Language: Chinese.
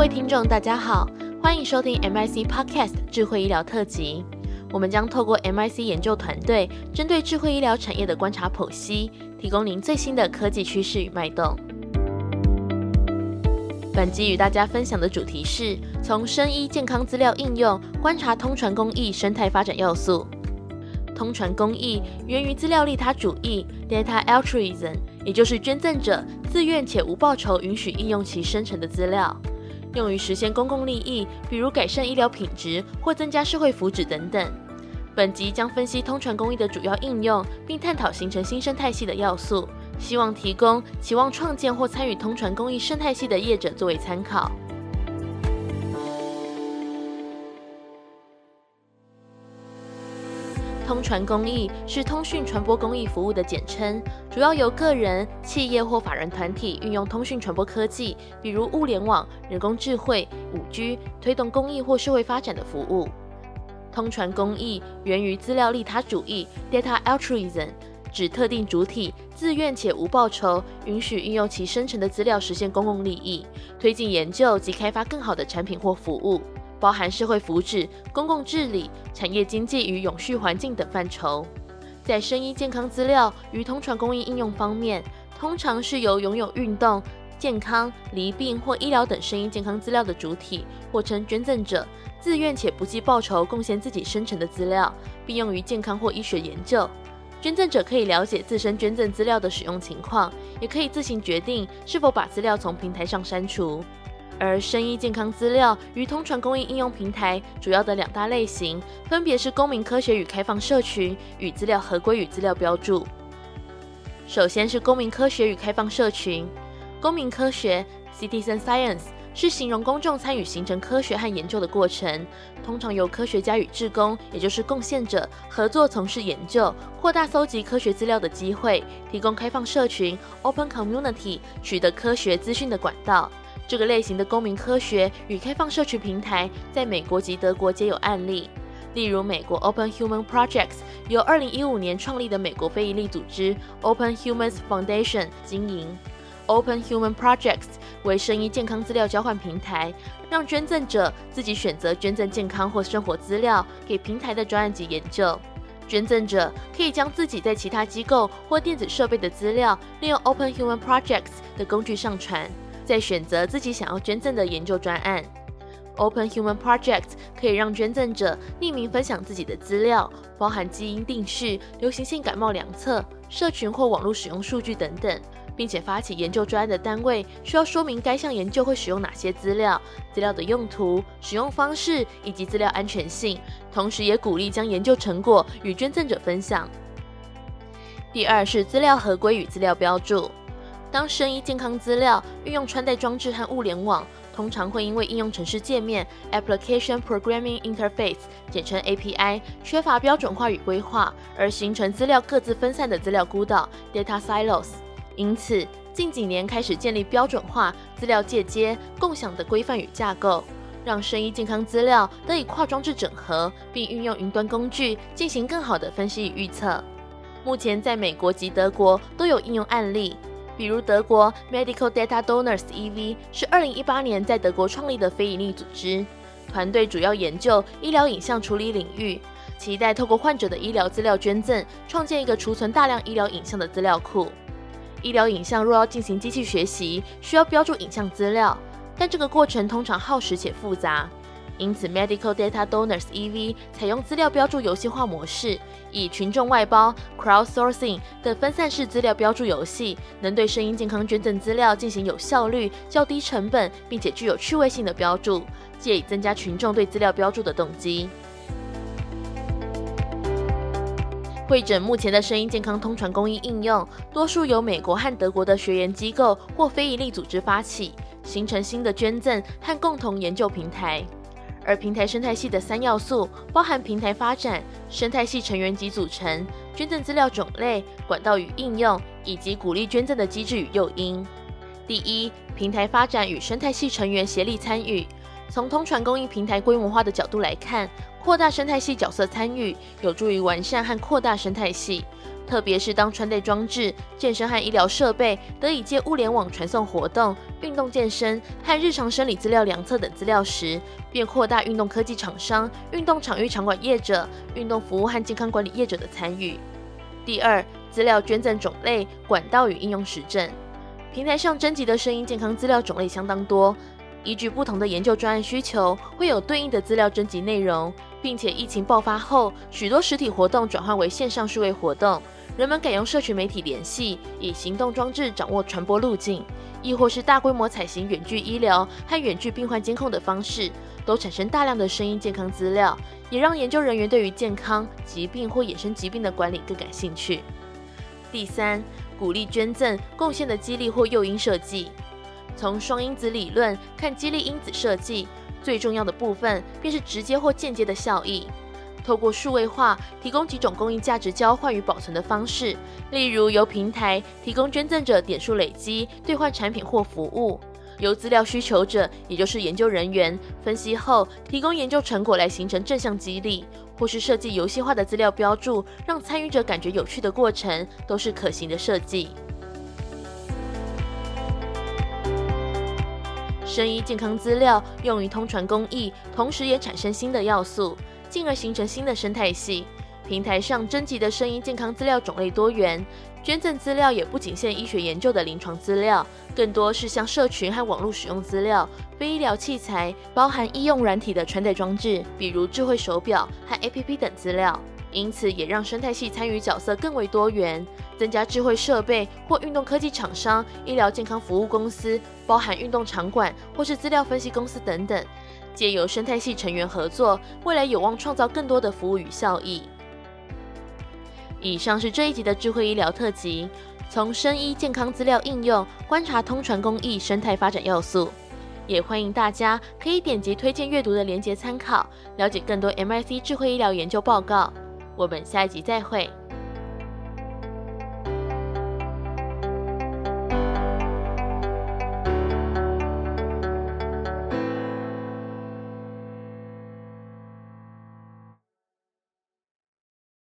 各位听众，大家好，欢迎收听 MIC Podcast 智慧医疗特辑。我们将透过 MIC 研究团队针对智慧医疗产业的观察剖析，提供您最新的科技趋势与脉动。本集与大家分享的主题是从生医健康资料应用观察通传公益生态发展要素。通传公益源于资料利他主义 （Data Altruism），也就是捐赠者自愿且无报酬允许应用其生成的资料。用于实现公共利益，比如改善医疗品质或增加社会福祉等等。本集将分析通传工艺的主要应用，并探讨形成新生态系的要素，希望提供期望创建或参与通传工艺生态系的业者作为参考。通传公益是通讯传播公益服务的简称，主要由个人、企业或法人团体运用通讯传播科技，比如物联网、人工智慧、5G，推动公益或社会发展的服务。通传公益源于资料利他主义 （Data Altruism），指特定主体自愿且无报酬允许运用其生成的资料实现公共利益，推进研究及开发更好的产品或服务。包含社会福祉、公共治理、产业经济与永续环境等范畴。在生医健康资料与通传公益应用方面，通常是由拥有运动、健康、罹病或医疗等生医健康资料的主体，或称捐赠者，自愿且不计报酬贡献自己生成的资料，并用于健康或医学研究。捐赠者可以了解自身捐赠资料的使用情况，也可以自行决定是否把资料从平台上删除。而生医健康资料与通传公益应用平台主要的两大类型，分别是公民科学与开放社群与资料合规与资料标注。首先是公民科学与开放社群。公民科学 （Citizen Science） 是形容公众参与形成科学和研究的过程，通常由科学家与志工，也就是贡献者合作从事研究，扩大搜集科学资料的机会，提供开放社群 （Open Community） 取得科学资讯的管道。这个类型的公民科学与开放社群平台，在美国及德国皆有案例。例如，美国 Open Human Projects 由2015年创立的美国非营利组织 Open Humans Foundation 经营。Open Human Projects 为生医健康资料交换平台，让捐赠者自己选择捐赠健康或生活资料给平台的专案及研究。捐赠者可以将自己在其他机构或电子设备的资料，利用 Open Human Projects 的工具上传。再选择自己想要捐赠的研究专案。Open Human Project 可以让捐赠者匿名分享自己的资料，包含基因定序、流行性感冒量测、社群或网络使用数据等等，并且发起研究专案的单位需要说明该项研究会使用哪些资料、资料的用途、使用方式以及资料安全性，同时也鼓励将研究成果与捐赠者分享。第二是资料合规与资料标注。当生医健康资料运用穿戴装置和物联网，通常会因为应用程式界面 （Application Programming Interface） 简称 API 缺乏标准化与规划，而形成资料各自分散的资料孤岛 （Data Silos）。因此，近几年开始建立标准化资料借接、共享的规范与架构，让生医健康资料得以跨装置整合，并运用云端工具进行更好的分析与预测。目前，在美国及德国都有应用案例。比如德国 Medical Data Donors e.V. 是二零一八年在德国创立的非营利组织，团队主要研究医疗影像处理领域，期待透过患者的医疗资料捐赠，创建一个储存大量医疗影像的资料库。医疗影像若要进行机器学习，需要标注影像资料，但这个过程通常耗时且复杂。因此，Medical Data Donors e.V. 采用资料标注游戏化模式，以群众外包 （crowdsourcing） 的分散式资料标注游戏，能对声音健康捐赠资料进行有效率、较低成本，并且具有趣味性的标注，借以增加群众对资料标注的动机。会诊目前的声音健康通传公益应用，多数由美国和德国的学研机构或非营利组织发起，形成新的捐赠和共同研究平台。而平台生态系的三要素包含平台发展、生态系成员及组成、捐赠资料种类、管道与应用，以及鼓励捐赠的机制与诱因。第一，平台发展与生态系成员协力参与。从通传公益平台规模化的角度来看，扩大生态系角色参与，有助于完善和扩大生态系。特别是当穿戴装置、健身和医疗设备得以借物联网传送活动、运动健身和日常生理资料量测等资料时，便扩大运动科技厂商、运动场域场馆业者、运动服务和健康管理业者的参与。第二，资料捐赠种类、管道与应用实证。平台上征集的声音健康资料种类相当多，依据不同的研究专案需求，会有对应的资料征集内容，并且疫情爆发后，许多实体活动转换为线上数位活动。人们改用社群媒体联系，以行动装置掌握传播路径，亦或是大规模采行远距医疗和远距病患监控的方式，都产生大量的声音健康资料，也让研究人员对于健康、疾病或衍生疾病的管理更感兴趣。第三，鼓励捐赠贡献的激励或诱因设计。从双因子理论看激励因子设计，最重要的部分便是直接或间接的效益。透过数位化，提供几种公益价值交换与保存的方式，例如由平台提供捐赠者点数累积兑换产品或服务，由资料需求者，也就是研究人员分析后提供研究成果来形成正向激励，或是设计游戏化的资料标注，让参与者感觉有趣的过程，都是可行的设计。声医健康资料用于通传公益，同时也产生新的要素。进而形成新的生态系。平台上征集的声音健康资料种类多元，捐赠资料也不仅限医学研究的临床资料，更多是像社群和网络使用资料、非医疗器材，包含医用软体的穿戴装置，比如智慧手表和 APP 等资料。因此，也让生态系参与角色更为多元，增加智慧设备或运动科技厂商、医疗健康服务公司，包含运动场馆或是资料分析公司等等。借由生态系成员合作，未来有望创造更多的服务与效益。以上是这一集的智慧医疗特辑，从生医健康资料应用观察通传公益生态发展要素。也欢迎大家可以点击推荐阅读的连结参考，了解更多 MIC 智慧医疗研究报告。我们下一集再会。